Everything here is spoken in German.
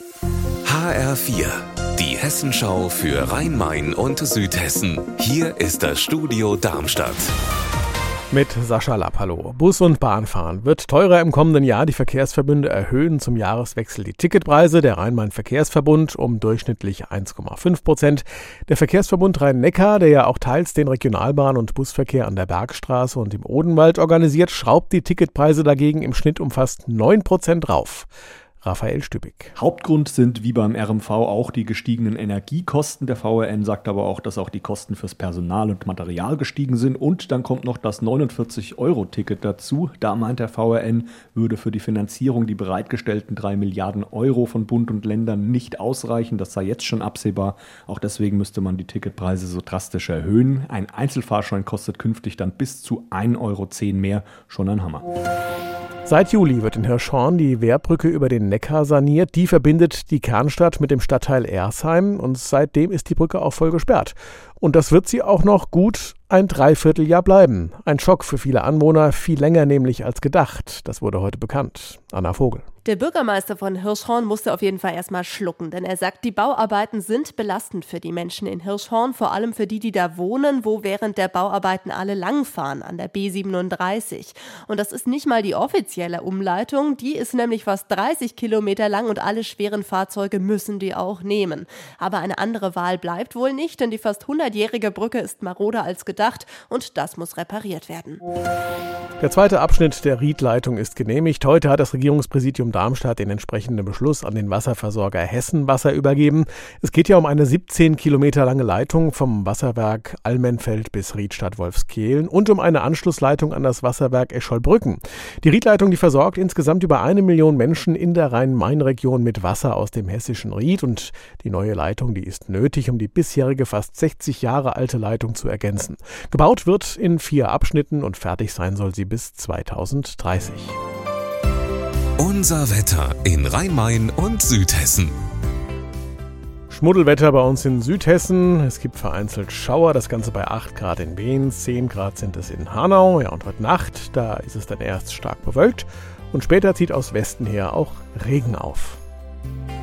HR4, die Hessenschau für Rhein-Main und Südhessen. Hier ist das Studio Darmstadt. Mit Sascha Lapp, hallo. Bus- und Bahnfahren wird teurer im kommenden Jahr. Die Verkehrsverbünde erhöhen zum Jahreswechsel die Ticketpreise. Der Rhein-Main-Verkehrsverbund um durchschnittlich 1,5 Prozent. Der Verkehrsverbund Rhein-Neckar, der ja auch teils den Regionalbahn- und Busverkehr an der Bergstraße und im Odenwald organisiert, schraubt die Ticketpreise dagegen im Schnitt um fast 9 Prozent rauf. Raphael Stübig. Hauptgrund sind wie beim RMV auch die gestiegenen Energiekosten. Der VRN sagt aber auch, dass auch die Kosten fürs Personal und Material gestiegen sind. Und dann kommt noch das 49-Euro-Ticket dazu. Da meint der VRN, würde für die Finanzierung die bereitgestellten 3 Milliarden Euro von Bund und Ländern nicht ausreichen. Das sei jetzt schon absehbar. Auch deswegen müsste man die Ticketpreise so drastisch erhöhen. Ein Einzelfahrschein kostet künftig dann bis zu 1,10 Euro mehr. Schon ein Hammer. Seit Juli wird in Hirschhorn die Wehrbrücke über den Neckar saniert. Die verbindet die Kernstadt mit dem Stadtteil Ersheim und seitdem ist die Brücke auch voll gesperrt. Und das wird sie auch noch gut ein Dreivierteljahr bleiben. Ein Schock für viele Anwohner, viel länger nämlich als gedacht. Das wurde heute bekannt. Anna Vogel. Der Bürgermeister von Hirschhorn musste auf jeden Fall erstmal schlucken, denn er sagt, die Bauarbeiten sind belastend für die Menschen in Hirschhorn, vor allem für die, die da wohnen, wo während der Bauarbeiten alle langfahren an der B37. Und das ist nicht mal die offizielle Umleitung, die ist nämlich fast 30 Kilometer lang und alle schweren Fahrzeuge müssen die auch nehmen. Aber eine andere Wahl bleibt wohl nicht, denn die fast 100-jährige Brücke ist maroder als gedacht und das muss repariert werden. Der zweite Abschnitt der Riedleitung ist genehmigt. Heute hat das Regierungspräsidium Darmstadt den entsprechenden Beschluss an den Wasserversorger Hessenwasser übergeben. Es geht ja um eine 17 Kilometer lange Leitung vom Wasserwerk Almenfeld bis Riedstadt-Wolfskehlen und um eine Anschlussleitung an das Wasserwerk Escholbrücken. Die Riedleitung, die versorgt insgesamt über eine Million Menschen in der Rhein-Main-Region mit Wasser aus dem hessischen Ried und die neue Leitung, die ist nötig, um die bisherige fast 60 Jahre alte Leitung zu ergänzen. Gebaut wird in vier Abschnitten und fertig sein soll sie bis 2030. Unser Wetter in Rhein-Main und Südhessen. Schmuddelwetter bei uns in Südhessen. Es gibt vereinzelt Schauer, das Ganze bei 8 Grad in Wien, 10 Grad sind es in Hanau. Ja, und heute Nacht, da ist es dann erst stark bewölkt und später zieht aus Westen her auch Regen auf.